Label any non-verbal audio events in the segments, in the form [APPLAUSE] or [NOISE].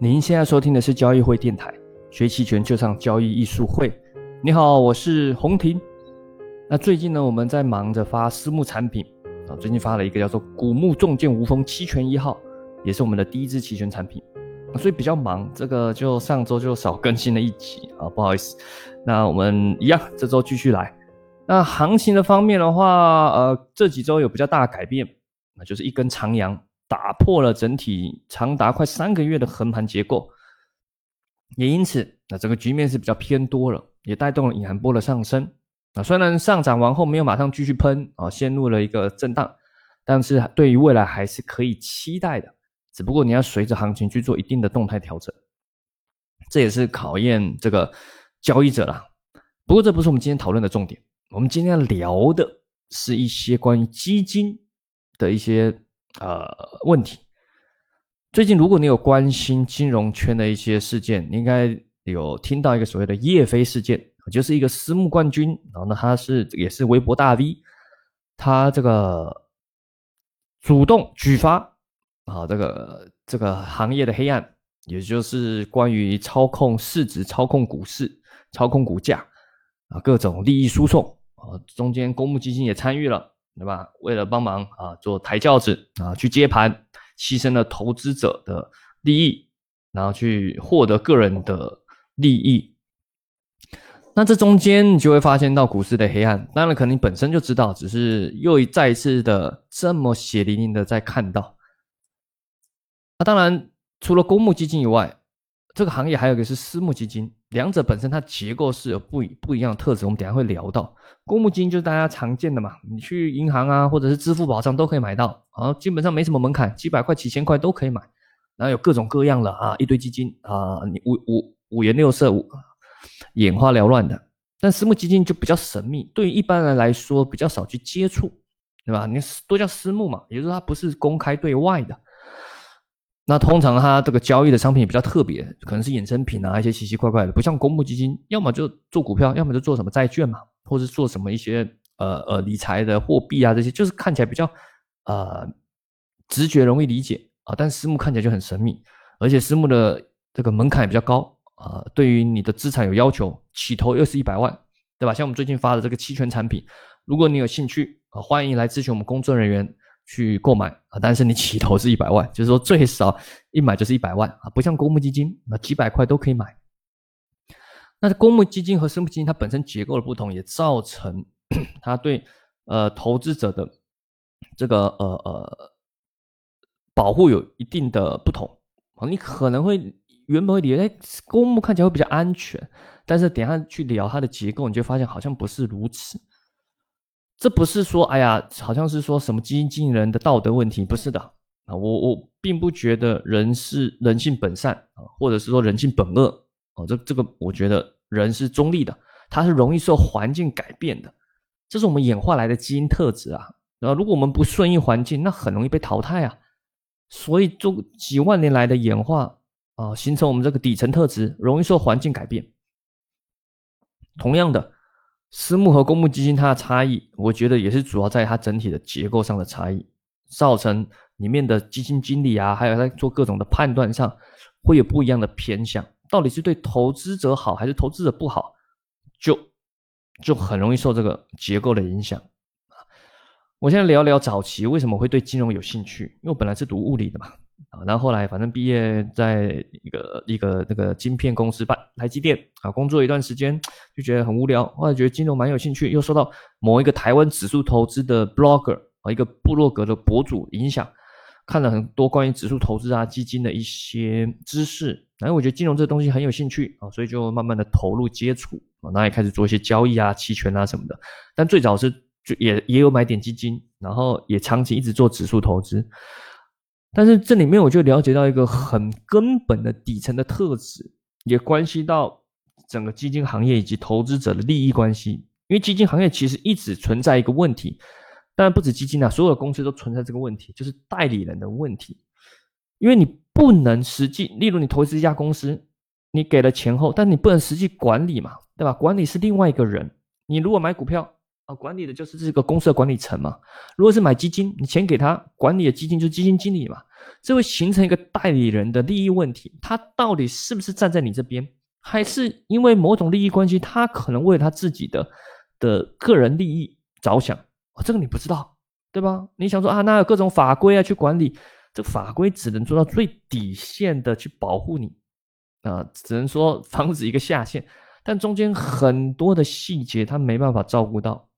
您现在收听的是交易会电台，学期权就上交易艺术会。你好，我是洪婷。那最近呢，我们在忙着发私募产品啊，最近发了一个叫做“古木重剑无锋期权一号”，也是我们的第一支期权产品，所以比较忙。这个就上周就少更新了一集啊，不好意思。那我们一样，这周继续来。那行情的方面的话，呃，这几周有比较大的改变，那就是一根长阳。打破了整体长达快三个月的横盘结构，也因此，那整个局面是比较偏多了，也带动了隐含波的上升。啊，虽然上涨完后没有马上继续喷啊，陷入了一个震荡，但是对于未来还是可以期待的。只不过你要随着行情去做一定的动态调整，这也是考验这个交易者啦。不过这不是我们今天讨论的重点，我们今天要聊的是一些关于基金的一些。呃，问题。最近，如果你有关心金融圈的一些事件，你应该有听到一个所谓的叶飞事件，就是一个私募冠军，然后呢，他是也是微博大 V，他这个主动举发啊，这个这个行业的黑暗，也就是关于操控市值、操控股市、操控股价啊，各种利益输送啊，中间公募基金也参与了。对吧？为了帮忙啊，做抬轿子啊，去接盘，牺牲了投资者的利益，然后去获得个人的利益。那这中间你就会发现到股市的黑暗。当然，可能你本身就知道，只是又一再一次的这么血淋淋的在看到。那当然，除了公募基金以外，这个行业还有一个是私募基金。两者本身它结构是有不不一样的特质，我们等下会聊到。公募基金就是大家常见的嘛，你去银行啊，或者是支付宝上都可以买到，啊，基本上没什么门槛，几百块、几千块都可以买。然后有各种各样的啊，一堆基金啊，你五五五颜六色、眼花缭乱的。但私募基金就比较神秘，对于一般人来说比较少去接触，对吧？你都叫私募嘛，也就是说它不是公开对外的。那通常它这个交易的商品比较特别，可能是衍生品啊，一些奇奇怪怪的，不像公募基金，要么就做股票，要么就做什么债券嘛，或者做什么一些呃呃理财的货币啊这些，就是看起来比较呃直觉容易理解啊。但私募看起来就很神秘，而且私募的这个门槛也比较高啊，对于你的资产有要求，起投又是一百万，对吧？像我们最近发的这个期权产品，如果你有兴趣啊，欢迎来咨询我们工作人员。去购买啊，但是你起投是一百万，就是说最少一买就是一百万啊，不像公募基金，那几百块都可以买。那公募基金和私募基金它本身结构的不同，也造成 [COUGHS] 它对呃投资者的这个呃呃保护有一定的不同啊。你可能会原本会以为公募看起来会比较安全，但是等下去聊它的结构，你就发现好像不是如此。这不是说，哎呀，好像是说什么基金经理人的道德问题，不是的啊。我我并不觉得人是人性本善啊，或者是说人性本恶啊。这这个，我觉得人是中立的，他是容易受环境改变的，这是我们演化来的基因特质啊。然后，如果我们不顺应环境，那很容易被淘汰啊。所以，做几万年来的演化啊，形成我们这个底层特质，容易受环境改变。同样的。私募和公募基金它的差异，我觉得也是主要在它整体的结构上的差异，造成里面的基金经理啊，还有在做各种的判断上会有不一样的偏向，到底是对投资者好还是投资者不好，就就很容易受这个结构的影响我现在聊聊早期为什么会对金融有兴趣，因为我本来是读物理的嘛。啊，然后后来反正毕业在一个一个那个晶片公司办台积电啊，工作一段时间就觉得很无聊，后来觉得金融蛮有兴趣，又受到某一个台湾指数投资的 blogger 啊，一个部落格的博主影响，看了很多关于指数投资啊、基金的一些知识，然后我觉得金融这东西很有兴趣啊，所以就慢慢的投入接触啊，然后也开始做一些交易啊、期权啊什么的，但最早是就也也有买点基金，然后也长期一直做指数投资。但是这里面我就了解到一个很根本的底层的特质，也关系到整个基金行业以及投资者的利益关系。因为基金行业其实一直存在一个问题，当然不止基金啊，所有的公司都存在这个问题，就是代理人的问题。因为你不能实际，例如你投资一家公司，你给了钱后，但你不能实际管理嘛，对吧？管理是另外一个人。你如果买股票。啊，管理的就是这个公司的管理层嘛。如果是买基金，你钱给他管理的基金就是基金经理嘛。这会形成一个代理人的利益问题，他到底是不是站在你这边，还是因为某种利益关系，他可能为他自己的的个人利益着想？哦，这个你不知道，对吧？你想说啊，那有各种法规啊去管理，这法规只能做到最底线的去保护你，啊，只能说防止一个下限，但中间很多的细节他没办法照顾到，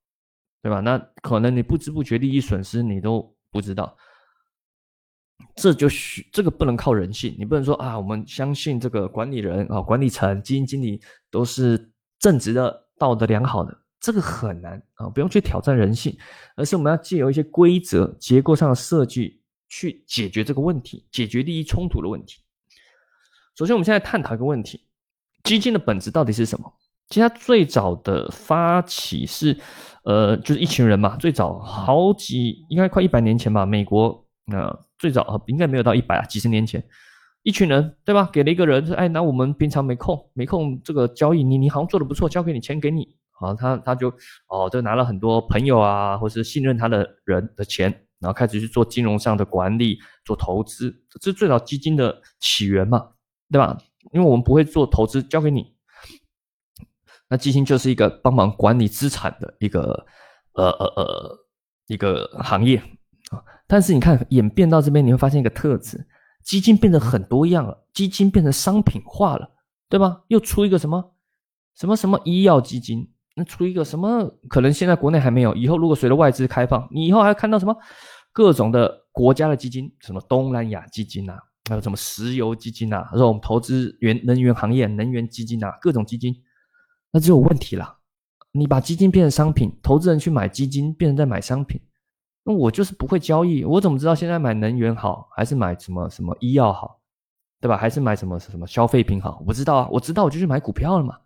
对吧？那可能你不知不觉利益损失你都不知道，这就需这个不能靠人性，你不能说啊，我们相信这个管理人啊、管理层、基金经理都是正直的、道德良好的。这个很难啊，不用去挑战人性，而是我们要借由一些规则、结构上的设计去解决这个问题，解决利益冲突的问题。首先，我们现在探讨一个问题：基金的本质到底是什么？其实它最早的发起是，呃，就是一群人嘛。最早好几，应该快一百年前吧，美国呃最早应该没有到一百啊，几十年前，一群人对吧？给了一个人说：“哎，那我们平常没空，没空这个交易，你你好像做的不错，交给你钱给你。”好，他他就哦，就拿了很多朋友啊，或是信任他的人的钱，然后开始去做金融上的管理、做投资，这是最早基金的起源嘛，对吧？因为我们不会做投资，交给你，那基金就是一个帮忙管理资产的一个呃呃呃一个行业啊。但是你看演变到这边，你会发现一个特质：基金变得很多样了，基金变成商品化了，对吧？又出一个什么什么什么医药基金。那出一个什么？可能现在国内还没有，以后如果随着外资开放，你以后还看到什么各种的国家的基金，什么东南亚基金啊，还有什么石油基金啊，这种投资源能源行业能源基金啊，各种基金，那就有问题了。你把基金变成商品，投资人去买基金，变成在买商品，那我就是不会交易，我怎么知道现在买能源好，还是买什么什么医药好，对吧？还是买什么什么消费品好？我知道啊，我知道我就去买股票了嘛，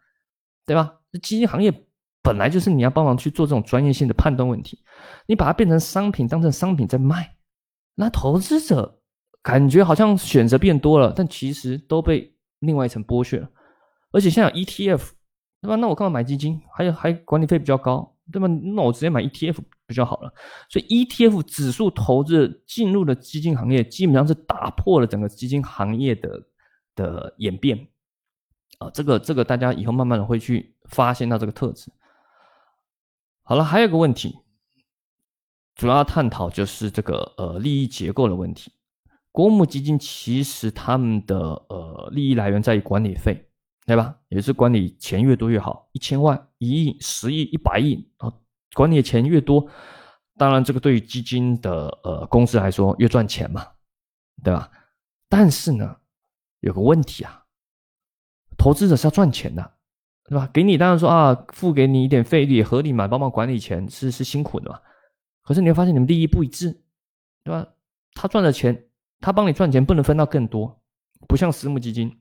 对吧？这基金行业。本来就是你要帮忙去做这种专业性的判断问题，你把它变成商品，当成商品在卖，那投资者感觉好像选择变多了，但其实都被另外一层剥削了。而且现在 ETF，对吧？那我干嘛买基金？还有还管理费比较高，对吧？那我直接买 ETF 比较好了。所以 ETF 指数投资进入了基金行业，基本上是打破了整个基金行业的的演变啊。这个这个大家以后慢慢的会去发现到这个特质。好了，还有个问题，主要探讨就是这个呃利益结构的问题。公募基金其实他们的呃利益来源在于管理费，对吧？也是管理钱越多越好，一千万、一亿、十亿、一百亿啊，管理的钱越多，当然这个对于基金的呃公司来说越赚钱嘛，对吧？但是呢，有个问题啊，投资者是要赚钱的。对吧？给你当然说啊，付给你一点费率合理嘛，帮忙管理钱是是辛苦的嘛。可是你会发现你们利益不一致，对吧？他赚的钱，他帮你赚钱不能分到更多，不像私募基金，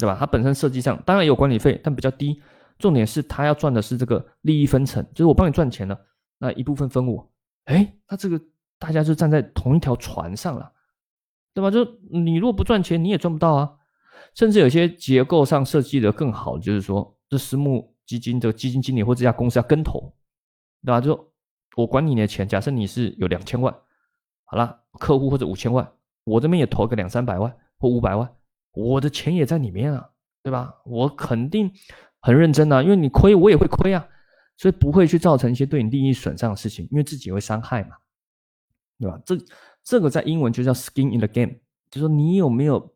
对吧？它本身设计上当然有管理费，但比较低。重点是他要赚的是这个利益分成，就是我帮你赚钱了，那一部分分我。哎，那这个大家就站在同一条船上了，对吧？就你如果不赚钱，你也赚不到啊。甚至有些结构上设计的更好，就是说。这私募基金的基金经理或这家公司要跟投，对吧？就我管你的钱，假设你是有两千万，好了，客户或者五千万，我这边也投个两三百万或五百万，我的钱也在里面啊，对吧？我肯定很认真啊，因为你亏我也会亏啊，所以不会去造成一些对你利益损伤的事情，因为自己会伤害嘛，对吧？这这个在英文就叫 skin in the game，就说你有没有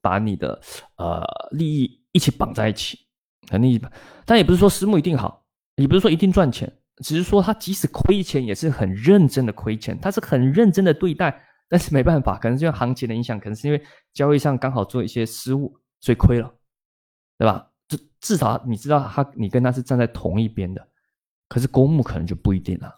把你的呃利益一起绑在一起。肯定，但也不是说私募一定好，也不是说一定赚钱，只是说他即使亏钱也是很认真的亏钱，他是很认真的对待，但是没办法，可能是因为行情的影响，可能是因为交易上刚好做一些失误，所以亏了，对吧？至至少你知道他，你跟他是站在同一边的，可是公募可能就不一定了，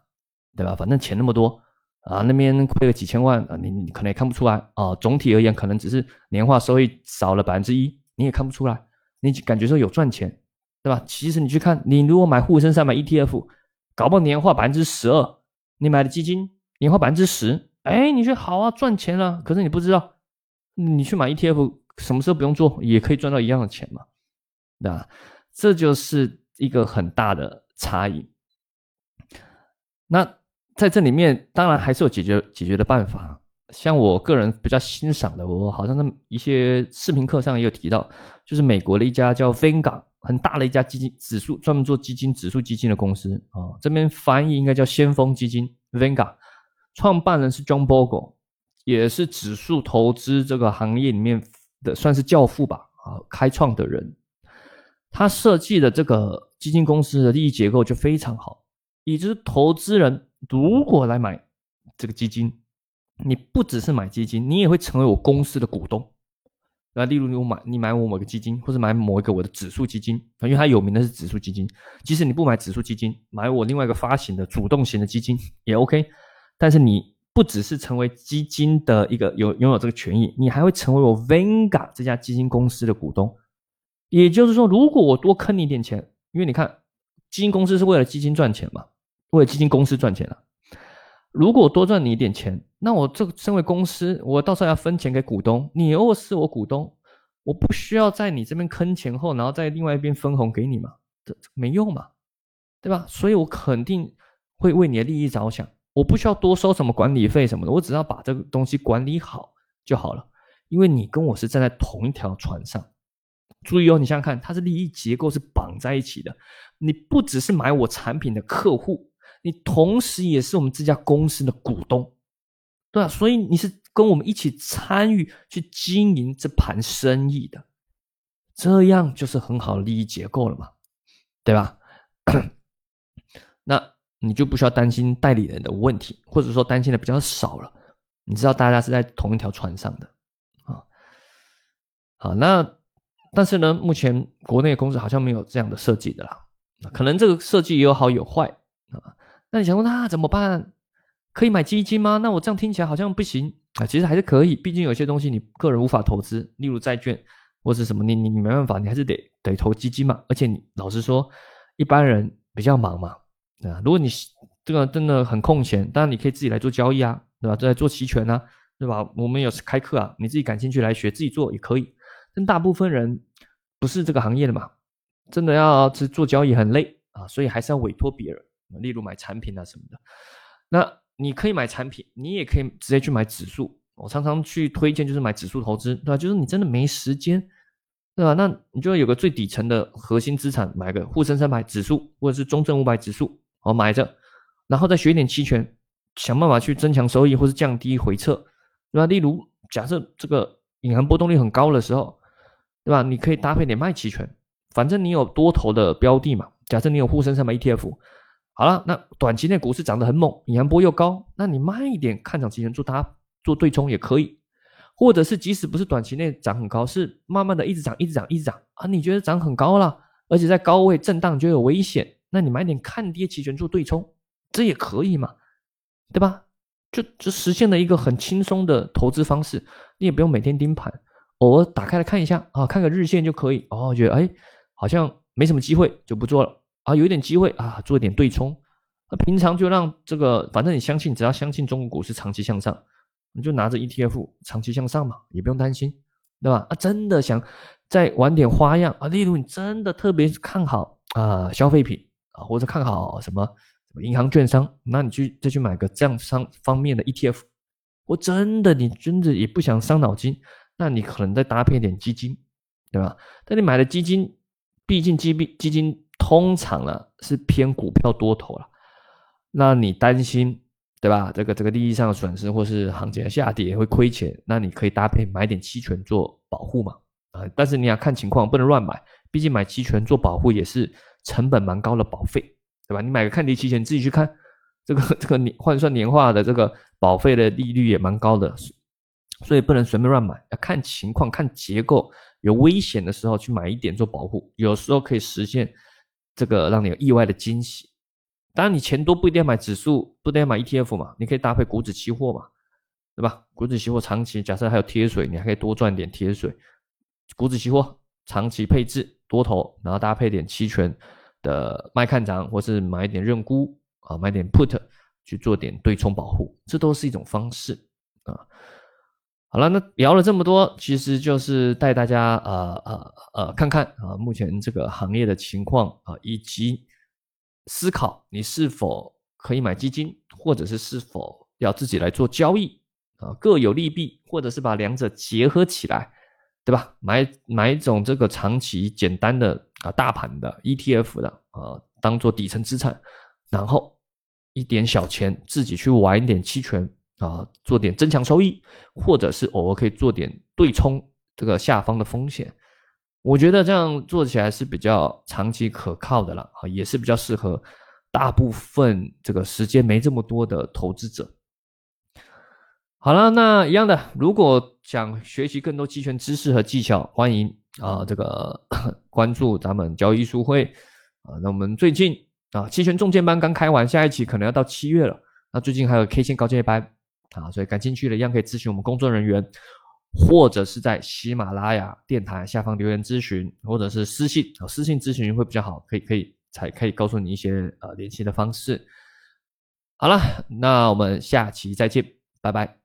对吧？反正钱那么多啊，那边亏了几千万啊，你你可能也看不出来啊。总体而言，可能只是年化收益少了百分之一，你也看不出来。你感觉说有赚钱，对吧？其实你去看，你如果买沪深三百 ETF，搞不好年化百分之十二，你买的基金年化百分之十，哎，你说好啊，赚钱了。可是你不知道，你去买 ETF，什么时候不用做，也可以赚到一样的钱嘛，对吧？这就是一个很大的差异。那在这里面，当然还是有解决解决的办法。像我个人比较欣赏的，我好像在一些视频课上也有提到，就是美国的一家叫 Vanguard 很大的一家基金指数，专门做基金指数基金的公司啊，这边翻译应该叫先锋基金 Vanguard，创办人是 John Bogle，也是指数投资这个行业里面的算是教父吧啊，开创的人，他设计的这个基金公司的利益结构就非常好，也就是投资人如果来买这个基金。你不只是买基金，你也会成为我公司的股东。那例如你买你买我某个基金，或者买某一个我的指数基金，因为它有名的是指数基金。即使你不买指数基金，买我另外一个发行的主动型的基金也 OK。但是你不只是成为基金的一个有拥有这个权益，你还会成为我 Venga 这家基金公司的股东。也就是说，如果我多坑你一点钱，因为你看基金公司是为了基金赚钱嘛，为了基金公司赚钱啊。如果我多赚你一点钱，那我这身为公司，我到时候要分钱给股东，你又是我股东，我不需要在你这边坑钱后，然后在另外一边分红给你嘛？这没用嘛，对吧？所以我肯定会为你的利益着想，我不需要多收什么管理费什么的，我只要把这个东西管理好就好了。因为你跟我是站在同一条船上，注意哦，你想想看，它是利益结构是绑在一起的，你不只是买我产品的客户。你同时也是我们这家公司的股东，对吧？所以你是跟我们一起参与去经营这盘生意的，这样就是很好的利益结构了嘛，对吧？[COUGHS] 你就不需要担心代理人的问题，或者说担心的比较少了。你知道大家是在同一条船上的啊。好，那但是呢，目前国内公司好像没有这样的设计的啦。可能这个设计也有好有坏啊。那你想说那怎么办？可以买基金吗？那我这样听起来好像不行啊。其实还是可以，毕竟有些东西你个人无法投资，例如债券或是什么，你你你没办法，你还是得得投基金嘛。而且你老实说，一般人比较忙嘛，啊，如果你这个真的很空闲，当然你可以自己来做交易啊，对吧？在做期权啊，对吧？我们有开课啊，你自己感兴趣来学，自己做也可以。但大部分人不是这个行业的嘛，真的要去做交易很累啊，所以还是要委托别人。例如买产品啊什么的，那你可以买产品，你也可以直接去买指数。我常常去推荐就是买指数投资，对吧？就是你真的没时间，对吧？那你就要有个最底层的核心资产，买个沪深三百指数或者是中证五百指数，哦买着，然后再学点期权，想办法去增强收益或是降低回撤，对吧？例如假设这个隐含波动率很高的时候，对吧？你可以搭配点卖期权，反正你有多头的标的嘛。假设你有沪深三百 ETF。好了，那短期内股市涨得很猛，隐含波又高，那你慢一点看涨期权做它做对冲也可以，或者是即使不是短期内涨很高，是慢慢的一直涨一直涨一直涨啊，你觉得涨很高了，而且在高位震荡就有危险，那你买点看跌期权做对冲，这也可以嘛，对吧？就就实现了一个很轻松的投资方式，你也不用每天盯盘，偶尔打开来看一下啊，看个日线就可以哦，觉得哎好像没什么机会就不做了。啊，有一点机会啊，做点对冲。那平常就让这个，反正你相信，只要相信中国股市长期向上，你就拿着 ETF 长期向上嘛，也不用担心，对吧？啊，真的想再玩点花样啊，例如你真的特别看好啊消费品啊，或者看好什么什么银行券商，那你去再去买个这样商方面的 ETF。我真的你真的也不想伤脑筋，那你可能再搭配点基金，对吧？但你买的基金，毕竟基币基金。通常呢是偏股票多头了，那你担心对吧？这个这个利益上的损失，或是行情的下跌会亏钱，那你可以搭配买点期权做保护嘛？啊，但是你要看情况，不能乱买，毕竟买期权做保护也是成本蛮高的保费，对吧？你买个看跌期权，你自己去看，这个这个年换算年化的这个保费的利率也蛮高的，所以不能随便乱买，要看情况、看结构，有危险的时候去买一点做保护，有时候可以实现。这个让你有意外的惊喜。当然，你钱多不一定要买指数，不一定要买 ETF 嘛，你可以搭配股指期货嘛，对吧？股指期货长期，假设还有贴水，你还可以多赚点贴水。股指期货长期配置多头，然后搭配点期权的卖看涨，或是买点认沽啊，买点 put 去做点对冲保护，这都是一种方式啊。好了，那聊了这么多，其实就是带大家呃呃呃看看啊，目前这个行业的情况啊，以及思考你是否可以买基金，或者是是否要自己来做交易啊，各有利弊，或者是把两者结合起来，对吧？买买一种这个长期简单的啊大盘的 ETF 的啊，当做底层资产，然后一点小钱自己去玩一点期权啊，做点增强收益，或者是偶尔可以做点对冲这个下方的风险。我觉得这样做起来是比较长期可靠的了啊，也是比较适合大部分这个时间没这么多的投资者。好了，那一样的，如果想学习更多期权知识和技巧，欢迎啊这个 [COUGHS] 关注咱们交易艺术会啊。那我们最近啊期权重建班刚开完，下一期可能要到七月了。那最近还有 K 线高阶班啊，所以感兴趣的一样可以咨询我们工作人员，或者是在喜马拉雅电台下方留言咨询，或者是私信啊私信咨询会比较好，可以可以才可以告诉你一些呃联系的方式。好了，那我们下期再见，拜拜。